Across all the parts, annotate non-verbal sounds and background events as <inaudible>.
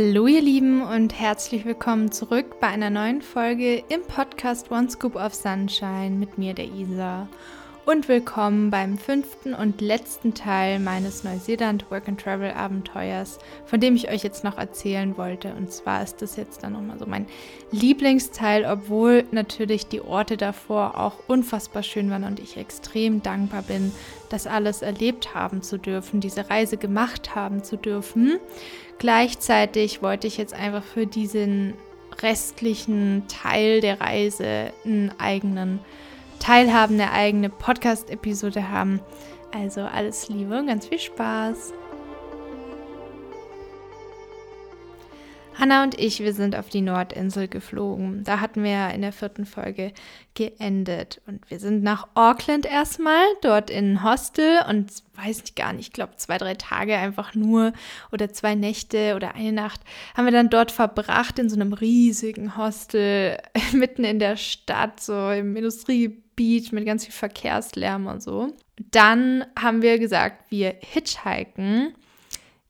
Hallo ihr Lieben und herzlich willkommen zurück bei einer neuen Folge im Podcast One Scoop of Sunshine mit mir, der Isa. Und willkommen beim fünften und letzten Teil meines Neuseeland Work and Travel Abenteuers, von dem ich euch jetzt noch erzählen wollte. Und zwar ist das jetzt dann nochmal so mein Lieblingsteil, obwohl natürlich die Orte davor auch unfassbar schön waren und ich extrem dankbar bin, das alles erlebt haben zu dürfen, diese Reise gemacht haben zu dürfen. Gleichzeitig wollte ich jetzt einfach für diesen restlichen Teil der Reise einen eigenen Teilhaben, eine eigene Podcast-Episode haben. Also alles Liebe und ganz viel Spaß. Hanna und ich, wir sind auf die Nordinsel geflogen. Da hatten wir in der vierten Folge geendet. Und wir sind nach Auckland erstmal, dort in ein Hostel und weiß ich gar nicht, ich glaube zwei, drei Tage einfach nur oder zwei Nächte oder eine Nacht haben wir dann dort verbracht in so einem riesigen Hostel <laughs> mitten in der Stadt, so im Industriegebiet mit ganz viel Verkehrslärm und so. Dann haben wir gesagt, wir hitchhiken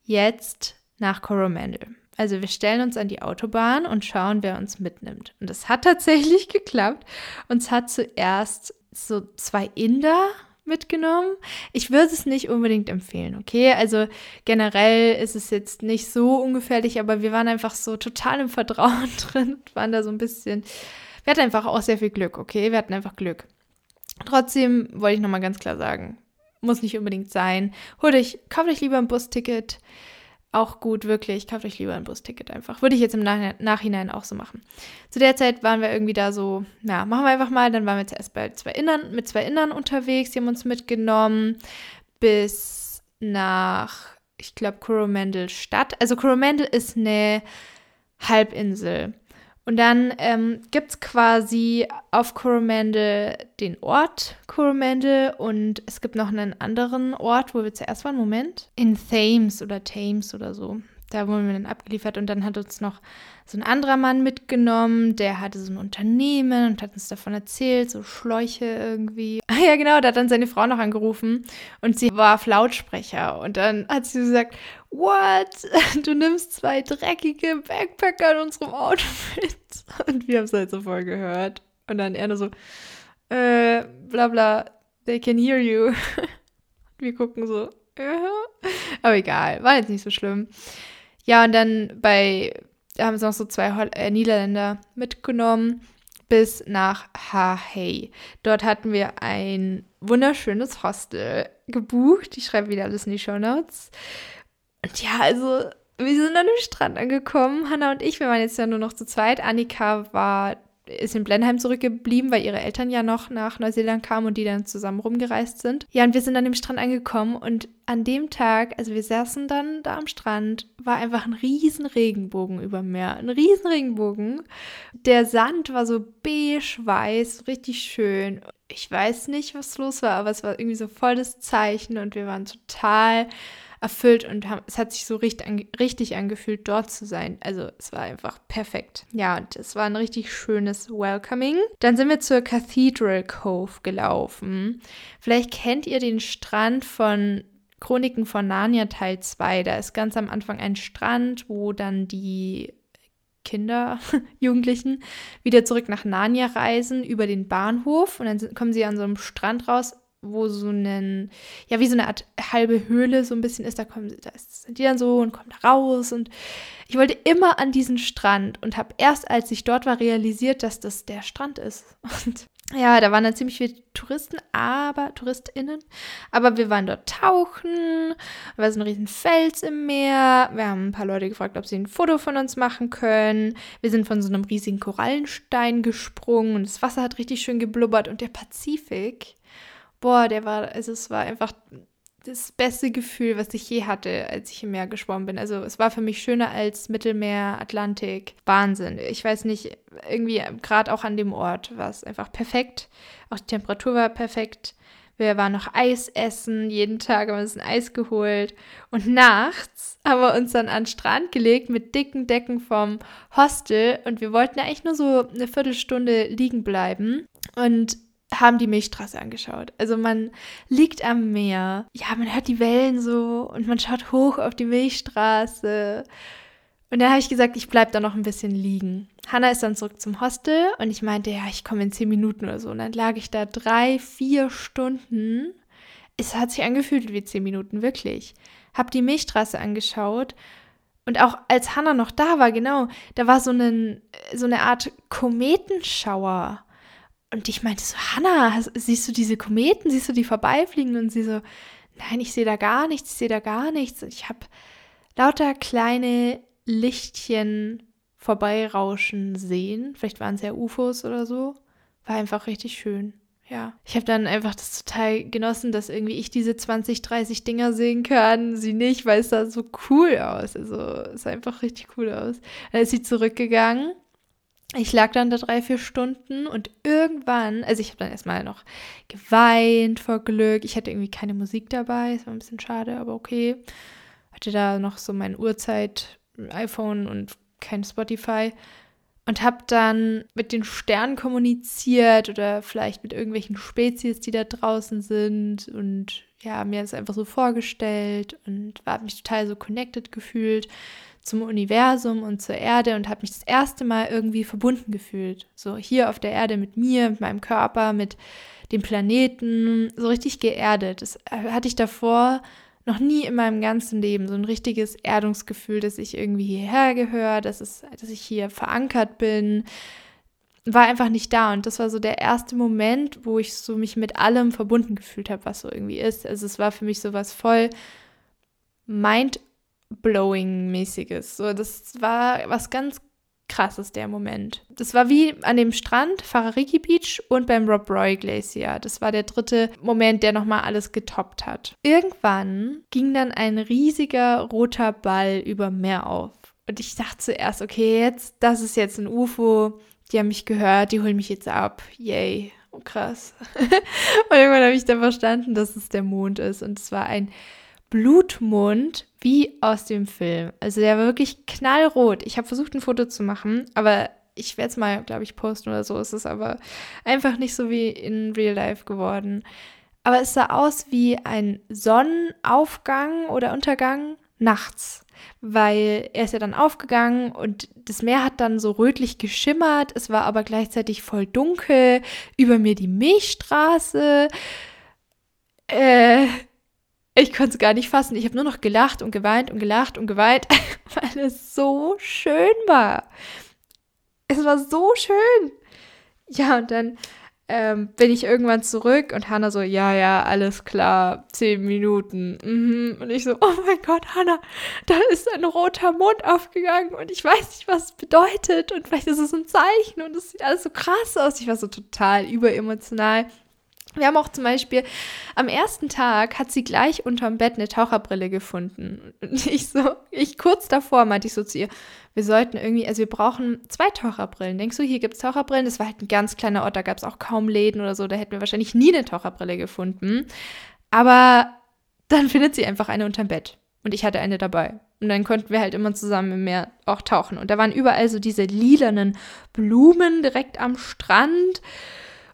jetzt nach Coromandel. Also wir stellen uns an die Autobahn und schauen, wer uns mitnimmt. Und das hat <laughs> tatsächlich geklappt. Uns hat zuerst so zwei Inder mitgenommen. Ich würde es nicht unbedingt empfehlen, okay? Also generell ist es jetzt nicht so ungefährlich, aber wir waren einfach so total im Vertrauen <laughs> drin und waren da so ein bisschen. Wir hatten einfach auch sehr viel Glück, okay? Wir hatten einfach Glück. Trotzdem wollte ich nochmal ganz klar sagen, muss nicht unbedingt sein. Holt euch, kauft euch lieber ein Busticket auch gut, wirklich. Kauft euch lieber ein Busticket einfach. Würde ich jetzt im Nach Nachhinein auch so machen. Zu der Zeit waren wir irgendwie da so, ja, machen wir einfach mal. Dann waren wir zuerst bei zwei Innern, mit zwei Innern unterwegs. Die haben uns mitgenommen bis nach, ich glaube, Coromandel Stadt. Also Coromandel ist eine Halbinsel. Und dann ähm, gibt es quasi auf Coromandel den Ort Coromandel und es gibt noch einen anderen Ort, wo wir zuerst waren. Moment. In Thames oder Thames oder so. Da wurden wir dann abgeliefert und dann hat uns noch so ein anderer Mann mitgenommen, der hatte so ein Unternehmen und hat uns davon erzählt, so Schläuche irgendwie. Ah <laughs> ja, genau, da hat dann seine Frau noch angerufen und sie war auf Lautsprecher und dann hat sie gesagt, what? <laughs> Du nimmst zwei dreckige Backpacker in unserem Auto mit. Und wir haben es halt so voll gehört. Und dann er nur so, äh, bla bla, they can hear you. <laughs> Wir gucken so, ja. Aber egal, war jetzt nicht so schlimm. Ja, und dann bei da haben sie noch so zwei Hol äh, Niederländer mitgenommen bis nach Hahey. Dort hatten wir ein wunderschönes Hostel gebucht. Ich schreibe wieder alles in die Show Notes. Und ja, also wir sind an dem Strand angekommen, Hanna und ich. Wir waren jetzt ja nur noch zu zweit. Annika war ist in Blenheim zurückgeblieben, weil ihre Eltern ja noch nach Neuseeland kamen und die dann zusammen rumgereist sind. Ja, und wir sind an dem Strand angekommen und an dem Tag, also wir saßen dann da am Strand, war einfach ein riesen Regenbogen über Meer. Ein riesen Regenbogen. Der Sand war so beige-weiß, richtig schön. Ich weiß nicht, was los war, aber es war irgendwie so voll das Zeichen und wir waren total erfüllt und haben, es hat sich so richtig, richtig angefühlt, dort zu sein. Also es war einfach perfekt. Ja, und es war ein richtig schönes Welcoming. Dann sind wir zur Cathedral Cove gelaufen. Vielleicht kennt ihr den Strand von Chroniken von Narnia Teil 2. Da ist ganz am Anfang ein Strand, wo dann die Kinder, <laughs> Jugendlichen, wieder zurück nach Narnia reisen über den Bahnhof und dann kommen sie an so einem Strand raus wo so ein, ja, wie so eine Art halbe Höhle so ein bisschen ist. Da kommen da sind die dann so und kommen da raus. Und ich wollte immer an diesen Strand und habe erst, als ich dort war, realisiert, dass das der Strand ist. <laughs> Und ja, da waren dann ziemlich viele Touristen, aber TouristInnen. Aber wir waren dort tauchen, da war so ein riesen Fels im Meer. Wir haben ein paar Leute gefragt, ob sie ein Foto von uns machen können. Wir sind von so einem riesigen Korallenstein gesprungen und das Wasser hat richtig schön geblubbert. Und der Pazifik, boah, der war, also es war einfach das beste Gefühl, was ich je hatte, als ich im Meer geschwommen bin. Also es war für mich schöner als Mittelmeer, Atlantik. Wahnsinn. Ich weiß nicht, irgendwie gerade auch an dem Ort war es einfach perfekt. Auch die Temperatur war perfekt. Wir waren noch Eis essen, jeden Tag haben wir uns ein Eis geholt. Und nachts haben wir uns dann an den Strand gelegt mit dicken Decken vom Hostel. Und wir wollten eigentlich nur so eine Viertelstunde liegen bleiben. Und haben die Milchstraße angeschaut. Also man liegt am Meer, ja, man hört die Wellen so und man schaut hoch auf die Milchstraße Und dann habe ich gesagt, ich bleibe da noch ein bisschen liegen. Hanna ist dann zurück zum Hostel und ich meinte, ja, ich komme in zehn Minuten oder so. Und dann lag ich da drei, vier Stunden. Es hat sich angefühlt wie zehn Minuten, wirklich. Hab die Milchstraße angeschaut und auch als Hanna noch da war, genau, da war so, einen, so eine Art Kometenschauer. Und ich meinte so, Hanna, siehst du diese Kometen? Siehst du die vorbeifliegen? Und sie so, nein, ich sehe da gar nichts, ich sehe da gar nichts. Und ich habe lauter kleine Lichtchen vorbeirauschen sehen. Vielleicht waren es ja UFOs oder so. War einfach richtig schön. Ja. Ich habe dann einfach das total genossen, dass irgendwie ich diese 20, 30 Dinger sehen kann, sie nicht, weil es sah so cool aus. Also es sah einfach richtig cool aus. Dann ist sie zurückgegangen. Ich lag dann da drei, vier Stunden und irgendwann, also ich habe dann erstmal noch geweint vor Glück. Ich hatte irgendwie keine Musik dabei, es war ein bisschen schade, aber okay. Hatte da noch so mein Uhrzeit iPhone und kein Spotify und habe dann mit den Sternen kommuniziert oder vielleicht mit irgendwelchen Spezies, die da draußen sind und ja, mir das einfach so vorgestellt und habe mich total so connected gefühlt zum Universum und zur Erde und habe mich das erste Mal irgendwie verbunden gefühlt. So hier auf der Erde mit mir, mit meinem Körper, mit dem Planeten, so richtig geerdet. Das hatte ich davor noch nie in meinem ganzen Leben so ein richtiges Erdungsgefühl, dass ich irgendwie hierher gehöre, dass, es, dass ich hier verankert bin, war einfach nicht da. Und das war so der erste Moment, wo ich so mich mit allem verbunden gefühlt habe, was so irgendwie ist. Also es war für mich so was voll mind-blowing-mäßiges. So, das war was ganz krass ist der Moment. Das war wie an dem Strand, Farariki Beach und beim Rob Roy Glacier. Das war der dritte Moment, der nochmal alles getoppt hat. Irgendwann ging dann ein riesiger roter Ball über Meer auf. Und ich dachte zuerst, okay, jetzt, das ist jetzt ein UFO. Die haben mich gehört, die holen mich jetzt ab. Yay. Oh, krass. <laughs> und irgendwann habe ich dann verstanden, dass es der Mond ist. Und es war ein Blutmond wie aus dem Film. Also der war wirklich knallrot. Ich habe versucht, ein Foto zu machen, aber ich werde es mal, glaube ich, posten oder so. Es ist aber einfach nicht so wie in Real Life geworden. Aber es sah aus wie ein Sonnenaufgang oder Untergang nachts, weil er ist ja dann aufgegangen und das Meer hat dann so rötlich geschimmert. Es war aber gleichzeitig voll dunkel. Über mir die Milchstraße. Äh, ich konnte es gar nicht fassen. Ich habe nur noch gelacht und geweint und gelacht und geweint, <laughs> weil es so schön war. Es war so schön. Ja, und dann ähm, bin ich irgendwann zurück und Hannah so, ja, ja, alles klar, zehn Minuten. Mhm. Und ich so, oh mein Gott, Hannah, da ist ein roter Mond aufgegangen und ich weiß nicht, was es bedeutet und vielleicht ist es ein Zeichen und es sieht alles so krass aus. Ich war so total überemotional. Wir haben auch zum Beispiel am ersten Tag hat sie gleich unterm Bett eine Taucherbrille gefunden. Und ich so, ich kurz davor meinte ich so zu ihr, wir sollten irgendwie, also wir brauchen zwei Taucherbrillen. Denkst du, hier gibt es Taucherbrillen? Das war halt ein ganz kleiner Ort, da gab es auch kaum Läden oder so, da hätten wir wahrscheinlich nie eine Taucherbrille gefunden. Aber dann <laughs> findet sie einfach eine unterm Bett. Und ich hatte eine dabei. Und dann konnten wir halt immer zusammen im Meer auch tauchen. Und da waren überall so diese lilanen Blumen direkt am Strand.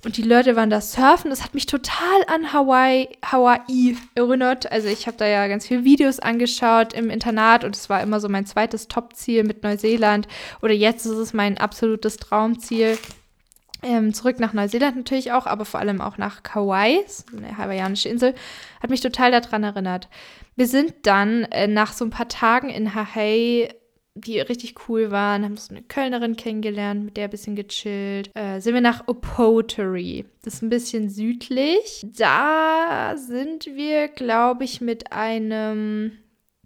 Und die Leute waren da surfen. Das hat mich total an Hawaii, Hawaii erinnert. Also ich habe da ja ganz viele Videos angeschaut im Internat und es war immer so mein zweites Top-Ziel mit Neuseeland. Oder jetzt ist es mein absolutes Traumziel. Ähm, zurück nach Neuseeland natürlich auch, aber vor allem auch nach Kauai, eine hawaiianische Insel, hat mich total daran erinnert. Wir sind dann äh, nach so ein paar Tagen in Hawaii die richtig cool waren, haben so eine Kölnerin kennengelernt, mit der ein bisschen gechillt. Äh, sind wir nach Opotary. Das ist ein bisschen südlich. Da sind wir, glaube ich, mit einem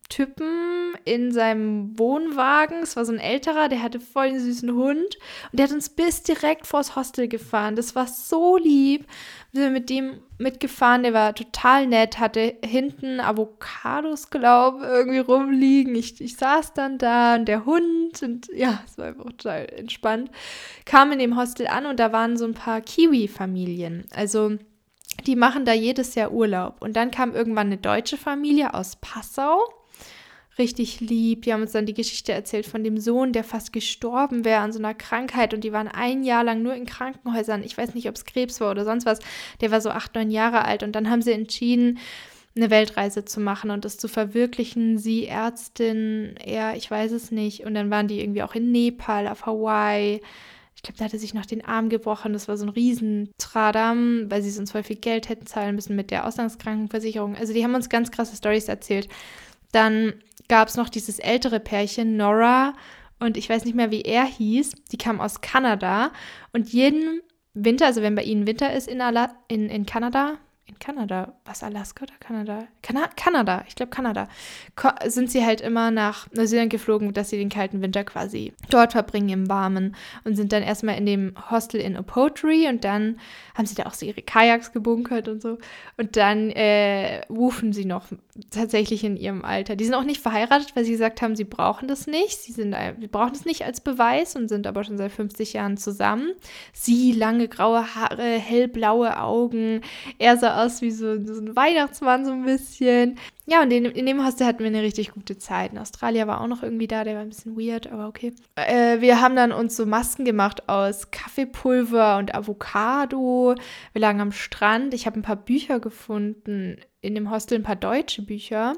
Typen in seinem Wohnwagen. Es war so ein älterer, der hatte voll den süßen Hund. Und der hat uns bis direkt vors Hostel gefahren. Das war so lieb. Wir sind mit dem mitgefahren, der war total nett, hatte hinten Avocados, glaube ich, irgendwie rumliegen. Ich, ich saß dann da und der Hund und ja, es war einfach total entspannt. Kam in dem Hostel an und da waren so ein paar Kiwi-Familien. Also die machen da jedes Jahr Urlaub. Und dann kam irgendwann eine deutsche Familie aus Passau richtig lieb. Die haben uns dann die Geschichte erzählt von dem Sohn, der fast gestorben wäre an so einer Krankheit und die waren ein Jahr lang nur in Krankenhäusern. Ich weiß nicht, ob es Krebs war oder sonst was. Der war so acht, neun Jahre alt und dann haben sie entschieden, eine Weltreise zu machen und das zu verwirklichen. Sie Ärztin, er, ich weiß es nicht. Und dann waren die irgendwie auch in Nepal, auf Hawaii. Ich glaube, da hatte sich noch den Arm gebrochen. Das war so ein Riesentradam, weil sie sonst voll viel Geld hätten zahlen müssen mit der Auslandskrankenversicherung. Also die haben uns ganz krasse Stories erzählt. Dann gab es noch dieses ältere Pärchen, Nora und ich weiß nicht mehr, wie er hieß. Die kam aus Kanada und jeden Winter, also wenn bei ihnen Winter ist in, Ala in, in Kanada, in Kanada, was Alaska oder Kanada? Kana Kanada, ich glaube Kanada, Ko sind sie halt immer nach Neuseeland geflogen, dass sie den kalten Winter quasi dort verbringen im Warmen und sind dann erstmal in dem Hostel in Opotri und dann haben sie da auch so ihre Kajaks gebunkert und so und dann äh, rufen sie noch tatsächlich in ihrem Alter. Die sind auch nicht verheiratet, weil sie gesagt haben, sie brauchen das nicht. Sie sind, wir brauchen es nicht als Beweis und sind aber schon seit 50 Jahren zusammen. Sie lange graue Haare, hellblaue Augen, er sah aus wie so, so ein Weihnachtsmann so ein bisschen. Ja, und in, in, dem Hostel hatten wir eine richtig gute Zeit. In Australien war auch noch irgendwie da, der war ein bisschen weird, aber okay. Äh, wir haben dann uns so Masken gemacht aus Kaffeepulver und Avocado. Wir lagen am Strand. Ich habe ein paar Bücher gefunden. In dem Hostel ein paar deutsche Bücher.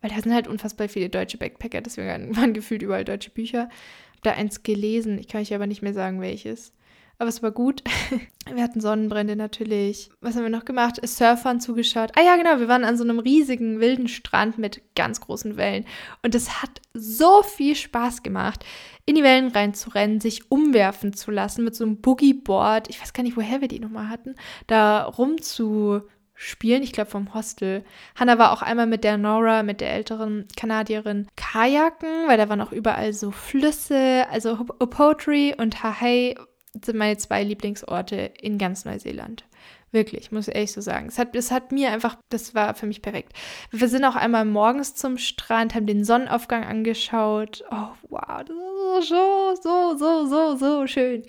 Weil da sind halt unfassbar viele deutsche Backpacker, deswegen waren gefühlt überall deutsche Bücher. Hab da eins gelesen, ich kann euch aber nicht mehr sagen, welches. Aber es war gut. <laughs> Wir hatten Sonnenbrände natürlich. Was haben wir noch gemacht? Surfern zugeschaut. Ah ja, genau. Wir waren an so einem riesigen, wilden Strand mit ganz großen Wellen. Und es hat so viel Spaß gemacht, in die Wellen reinzurennen, sich umwerfen zu lassen mit so einem Boogieboard. Ich weiß gar nicht, woher wir die nochmal hatten. Da rumzuspielen. Ich glaube vom Hostel. Hannah war auch einmal mit der Nora, mit der älteren Kanadierin, Kajaken, weil da waren auch überall so Flüsse. Also Opotri und Hahei sind meine zwei Lieblingsorte in ganz Neuseeland. Wirklich, muss ich ehrlich so sagen. Es hat, es hat mir einfach, das war für mich perfekt. Wir sind auch einmal morgens zum Strand, haben den Sonnenaufgang angeschaut. Oh, wow, das ist so, so, so, so, so schön.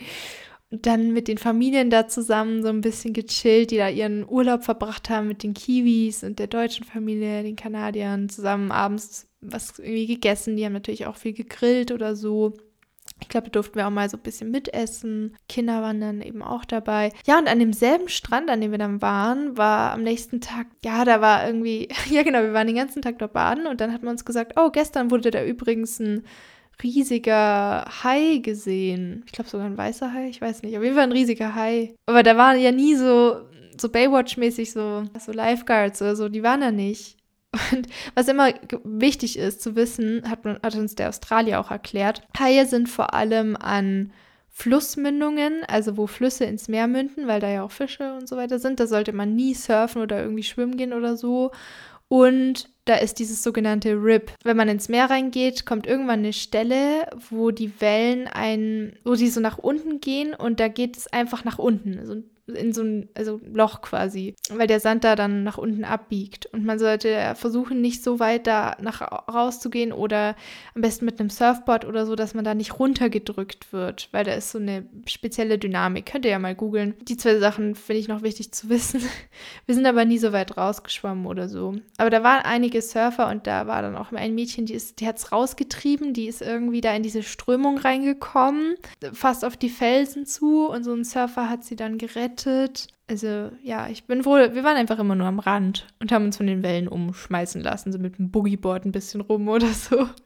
Und dann mit den Familien da zusammen so ein bisschen gechillt, die da ihren Urlaub verbracht haben mit den Kiwis und der deutschen Familie, den Kanadiern, zusammen abends was irgendwie gegessen. Die haben natürlich auch viel gegrillt oder so. Ich glaube, da durften wir auch mal so ein bisschen mitessen. Kinder waren dann eben auch dabei. Ja, und an demselben Strand, an dem wir dann waren, war am nächsten Tag, ja, da war irgendwie, <laughs> ja genau, wir waren den ganzen Tag dort baden und dann hat man uns gesagt, oh, gestern wurde da übrigens ein riesiger Hai gesehen. Ich glaube sogar ein weißer Hai, ich weiß nicht. Auf jeden Fall ein riesiger Hai. Aber da waren ja nie so, so Baywatch-mäßig so, so Lifeguards oder so, die waren da nicht. Und was immer wichtig ist zu wissen, hat, hat uns der Australier auch erklärt, Haie sind vor allem an Flussmündungen, also wo Flüsse ins Meer münden, weil da ja auch Fische und so weiter sind. Da sollte man nie surfen oder irgendwie schwimmen gehen oder so. Und da ist dieses sogenannte Rip. Wenn man ins Meer reingeht, kommt irgendwann eine Stelle, wo die Wellen ein, wo die so nach unten gehen und da geht es einfach nach unten. Also in so ein also Loch quasi, weil der Sand da dann nach unten abbiegt. Und man sollte versuchen, nicht so weit da nach rauszugehen oder am besten mit einem Surfboard oder so, dass man da nicht runtergedrückt wird, weil da ist so eine spezielle Dynamik. Könnt ihr ja mal googeln. Die zwei Sachen finde ich noch wichtig zu wissen. <laughs> Wir sind aber nie so weit rausgeschwommen oder so. Aber da waren einige Surfer und da war dann auch ein Mädchen, die, die hat es rausgetrieben, die ist irgendwie da in diese Strömung reingekommen, fast auf die Felsen zu und so ein Surfer hat sie dann gerettet gerettet. Also ja, ich bin wohl, wir waren einfach immer nur am Rand und haben uns von den Wellen umschmeißen lassen, so mit dem Boogieboard ein bisschen rum oder so. <laughs>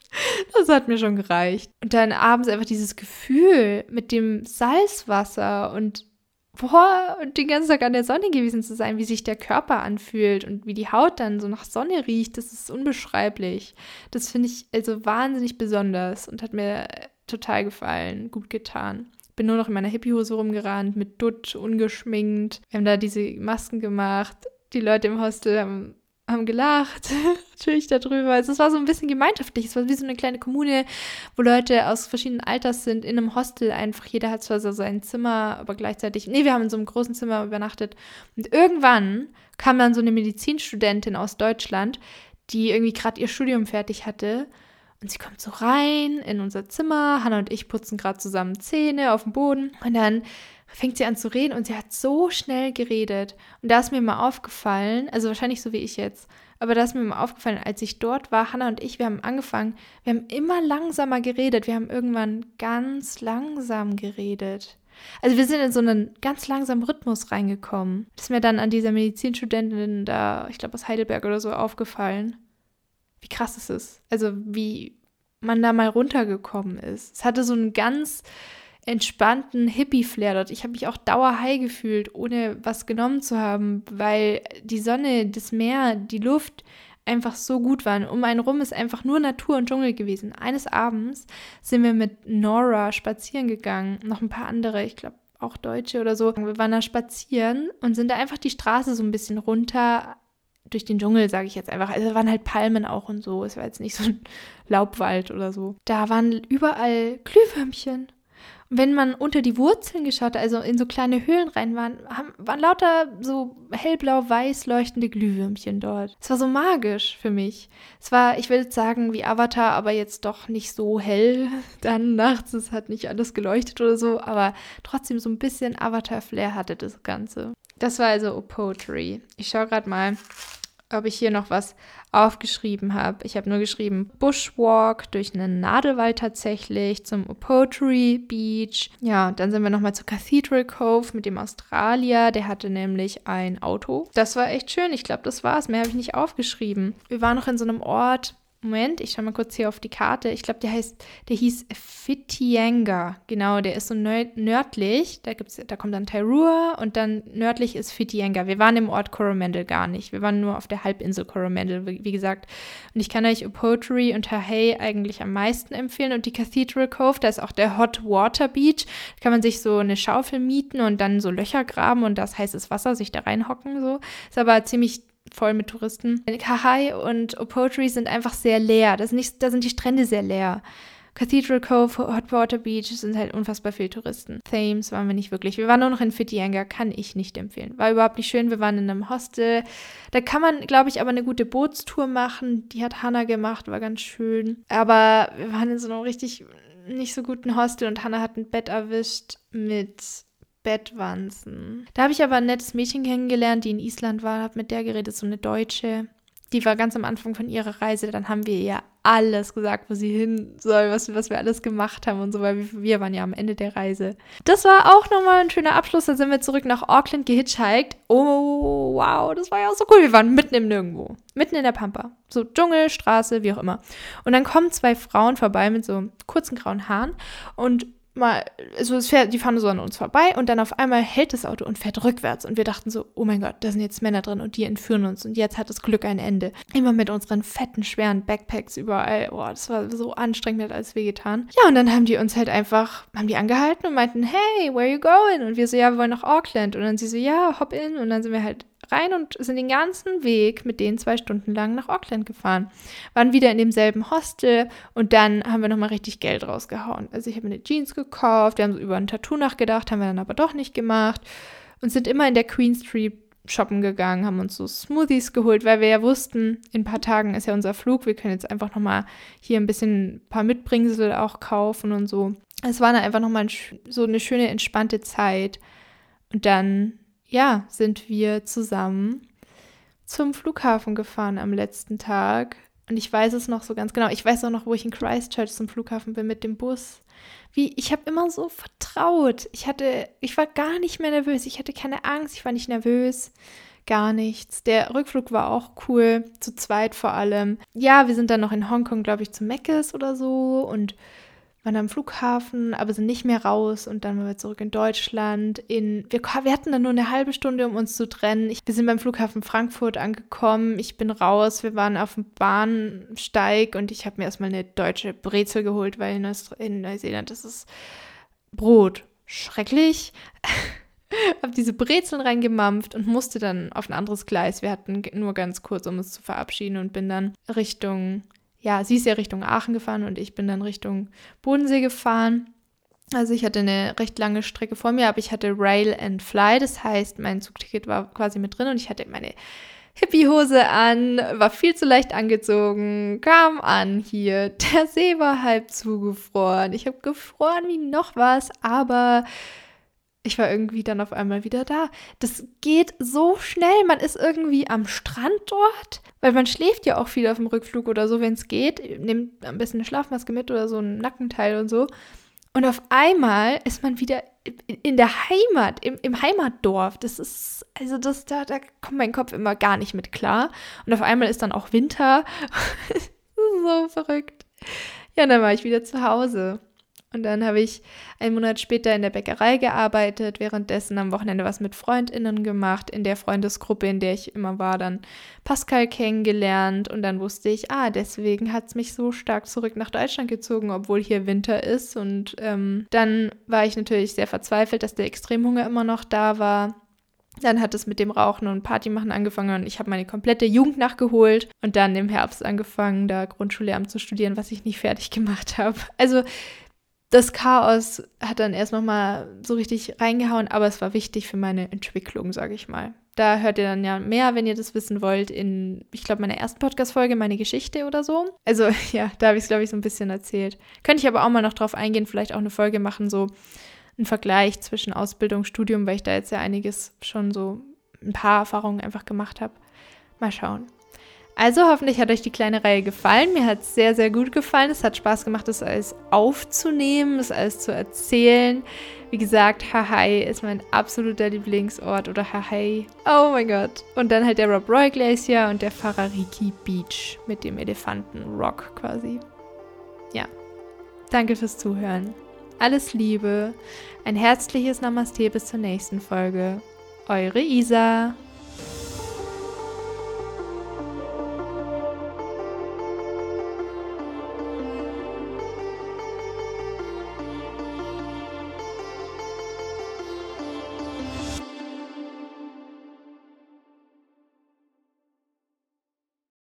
Das hat mir schon gereicht. Und dann abends einfach dieses Gefühl mit dem Salzwasser und boah, und den ganzen Tag an der Sonne gewesen zu sein, wie sich der Körper anfühlt und wie die Haut dann so nach Sonne riecht, das ist unbeschreiblich. Das finde ich also wahnsinnig besonders und hat mir total gefallen, gut getan bin nur noch in meiner Hippiehose rumgerannt, mit Dutt, ungeschminkt. Wir haben da diese Masken gemacht. Die Leute im Hostel haben, haben gelacht, <laughs> natürlich darüber. Also es war so ein bisschen gemeinschaftlich. Es war wie so eine kleine Kommune, wo Leute aus verschiedenen Alters sind, in einem Hostel einfach. Jeder hat zwar so sein Zimmer, aber gleichzeitig, nee, wir haben in so einem großen Zimmer übernachtet. Und irgendwann kam dann so eine Medizinstudentin aus Deutschland, die irgendwie gerade ihr Studium fertig hatte und sie kommt so rein in unser Zimmer. Hannah und ich putzen gerade zusammen Zähne auf dem Boden. Und dann fängt sie an zu reden und sie hat so schnell geredet. Und da ist mir mal aufgefallen, also wahrscheinlich so wie ich jetzt, aber da ist mir mal aufgefallen, als ich dort war, Hannah und ich, wir haben angefangen, wir haben immer langsamer geredet. Wir haben irgendwann ganz langsam geredet. Also wir sind in so einen ganz langsamen Rhythmus reingekommen. Das ist mir dann an dieser Medizinstudentin da, ich glaube aus Heidelberg oder so, aufgefallen. Wie krass es ist. Also wie man da mal runtergekommen ist. Es hatte so einen ganz entspannten Hippie-Flair dort. Ich habe mich auch dauerhigh gefühlt, ohne was genommen zu haben, weil die Sonne, das Meer, die Luft einfach so gut waren. Um einen rum ist einfach nur Natur und Dschungel gewesen. Eines Abends sind wir mit Nora spazieren gegangen, noch ein paar andere, ich glaube auch Deutsche oder so. Wir waren da spazieren und sind da einfach die Straße so ein bisschen runter durch den Dschungel, sage ich jetzt einfach. Also da waren halt Palmen auch und so. Es war jetzt nicht so ein <laughs> Laubwald oder so. Da waren überall Glühwürmchen wenn man unter die Wurzeln geschaut hat, also in so kleine Höhlen rein waren, haben, waren lauter so hellblau-weiß leuchtende Glühwürmchen dort. Es war so magisch für mich. Es war, ich würde sagen, wie Avatar, aber jetzt doch nicht so hell. <laughs> Dann nachts, es hat nicht alles geleuchtet oder so, aber trotzdem so ein bisschen Avatar-Flair hatte das Ganze. Das war also Poetry. Ich schaue gerade mal, ob ich hier noch was aufgeschrieben habe. Ich habe nur geschrieben Bushwalk durch einen Nadelwald tatsächlich zum Opotry Beach. Ja, dann sind wir nochmal zu Cathedral Cove mit dem Australier. Der hatte nämlich ein Auto. Das war echt schön. Ich glaube, das war's. Mehr habe ich nicht aufgeschrieben. Wir waren noch in so einem Ort, Moment, ich schaue mal kurz hier auf die Karte. Ich glaube, der heißt, der hieß Fitianga. Genau, der ist so nördlich. Da, gibt's, da kommt dann Tairua und dann nördlich ist Fitianga. Wir waren im Ort Coromandel gar nicht. Wir waren nur auf der Halbinsel Coromandel, wie, wie gesagt. Und ich kann euch Opotry und Tahei eigentlich am meisten empfehlen. Und die Cathedral Cove, da ist auch der Hot Water Beach. Da kann man sich so eine Schaufel mieten und dann so Löcher graben und das heißes Wasser sich da reinhocken. So. Ist aber ziemlich voll mit Touristen. Kahai und Opotri sind einfach sehr leer. Das nicht, da sind die Strände sehr leer. Cathedral Cove, Hotwater Beach sind halt unfassbar viele Touristen. Thames waren wir nicht wirklich. Wir waren nur noch in Fitianga, kann ich nicht empfehlen. War überhaupt nicht schön. Wir waren in einem Hostel. Da kann man, glaube ich, aber eine gute Bootstour machen. Die hat Hannah gemacht, war ganz schön. Aber wir waren in so einem richtig nicht so guten Hostel und Hannah hat ein Bett erwischt mit Bettwanzen. Da habe ich aber ein nettes Mädchen kennengelernt, die in Island war, habe mit der geredet, so eine Deutsche. Die war ganz am Anfang von ihrer Reise, dann haben wir ihr alles gesagt, wo sie hin soll, was, was wir alles gemacht haben und so, weil wir, wir waren ja am Ende der Reise. Das war auch nochmal ein schöner Abschluss. Da sind wir zurück nach Auckland gehitchhiked. Oh, wow, das war ja auch so cool. Wir waren mitten im Nirgendwo. Mitten in der Pampa. So Dschungel, Straße, wie auch immer. Und dann kommen zwei Frauen vorbei mit so kurzen grauen Haaren und mal, also es fährt, die fahren so an uns vorbei und dann auf einmal hält das Auto und fährt rückwärts. Und wir dachten so, oh mein Gott, da sind jetzt Männer drin und die entführen uns und jetzt hat das Glück ein Ende. Immer mit unseren fetten, schweren Backpacks überall. Oh, das war so anstrengend, hat alles wehgetan. Ja, und dann haben die uns halt einfach, haben die angehalten und meinten, hey, where are you going? Und wir so, ja, wir wollen nach Auckland. Und dann sie so, ja, hop in. Und dann sind wir halt rein und sind den ganzen Weg mit denen zwei Stunden lang nach Auckland gefahren. Waren wieder in demselben Hostel und dann haben wir nochmal richtig Geld rausgehauen. Also ich habe mir eine Jeans gekauft, wir haben so über ein Tattoo nachgedacht, haben wir dann aber doch nicht gemacht und sind immer in der Queen Street shoppen gegangen, haben uns so Smoothies geholt, weil wir ja wussten, in ein paar Tagen ist ja unser Flug, wir können jetzt einfach nochmal hier ein bisschen ein paar Mitbringsel auch kaufen und so. Es war dann einfach nochmal so eine schöne, entspannte Zeit. Und dann ja, sind wir zusammen zum Flughafen gefahren am letzten Tag. Und ich weiß es noch so ganz genau. Ich weiß auch noch, wo ich in Christchurch zum Flughafen bin mit dem Bus. Wie, ich habe immer so vertraut. Ich hatte, ich war gar nicht mehr nervös. Ich hatte keine Angst. Ich war nicht nervös. Gar nichts. Der Rückflug war auch cool. Zu zweit vor allem. Ja, wir sind dann noch in Hongkong, glaube ich, zu Meckes oder so. Und waren am Flughafen, aber sind nicht mehr raus und dann waren wir zurück in Deutschland. In, wir, wir hatten dann nur eine halbe Stunde, um uns zu trennen. Ich, wir sind beim Flughafen Frankfurt angekommen. Ich bin raus. Wir waren auf dem Bahnsteig und ich habe mir erstmal eine deutsche Brezel geholt, weil in, in Neuseeland ist es Brot. Schrecklich. <laughs> habe diese Brezeln reingemampft und musste dann auf ein anderes Gleis. Wir hatten nur ganz kurz, um uns zu verabschieden und bin dann Richtung ja, sie ist ja Richtung Aachen gefahren und ich bin dann Richtung Bodensee gefahren. Also ich hatte eine recht lange Strecke vor mir, aber ich hatte Rail and Fly, das heißt, mein Zugticket war quasi mit drin und ich hatte meine Hippie-Hose an, war viel zu leicht angezogen, kam an hier. Der See war halb zugefroren. Ich habe gefroren wie noch was, aber ich war irgendwie dann auf einmal wieder da. Das geht so schnell. Man ist irgendwie am Strand dort, weil man schläft ja auch viel auf dem Rückflug oder so, wenn es geht. Nimmt am besten eine Schlafmaske mit oder so ein Nackenteil und so. Und auf einmal ist man wieder in der Heimat, im, im Heimatdorf. Das ist, also das, da, da kommt mein Kopf immer gar nicht mit klar. Und auf einmal ist dann auch Winter. <laughs> so verrückt. Ja, dann war ich wieder zu Hause. Und dann habe ich einen Monat später in der Bäckerei gearbeitet, währenddessen am Wochenende was mit FreundInnen gemacht, in der Freundesgruppe, in der ich immer war, dann Pascal kennengelernt und dann wusste ich, ah, deswegen hat es mich so stark zurück nach Deutschland gezogen, obwohl hier Winter ist. Und ähm, dann war ich natürlich sehr verzweifelt, dass der Extremhunger immer noch da war. Dann hat es mit dem Rauchen und Partymachen angefangen und ich habe meine komplette Jugend nachgeholt und dann im Herbst angefangen, da Grundschullehramt zu studieren, was ich nicht fertig <laughs> gemacht habe. Also das Chaos hat dann erst nochmal so richtig reingehauen, aber es war wichtig für meine Entwicklung, sage ich mal. Da hört ihr dann ja mehr, wenn ihr das wissen wollt, in, ich glaube, meiner ersten Podcast-Folge, meine Geschichte oder so. Also <laughs> ja, da habe ich es, glaube ich, so ein bisschen erzählt. Könnte ich aber auch mal noch drauf eingehen, vielleicht auch eine Folge machen, so ein Vergleich zwischen Ausbildung, Studium, weil ich da jetzt ja einiges schon so ein paar Erfahrungen einfach gemacht habe. Mal schauen. Also hoffentlich hat euch die kleine Reihe gefallen. Mir hat es sehr, sehr gut gefallen. Es hat Spaß gemacht, das alles aufzunehmen, das alles zu erzählen. Wie gesagt, Hahai ist mein absoluter Lieblingsort oder Hahai. Oh mein Gott. Und dann halt der Rob Roy Glacier und der Farariki Beach mit dem Elefanten Rock quasi. Ja. Danke fürs Zuhören. Alles Liebe. Ein herzliches Namaste bis zur nächsten Folge. Eure Isa.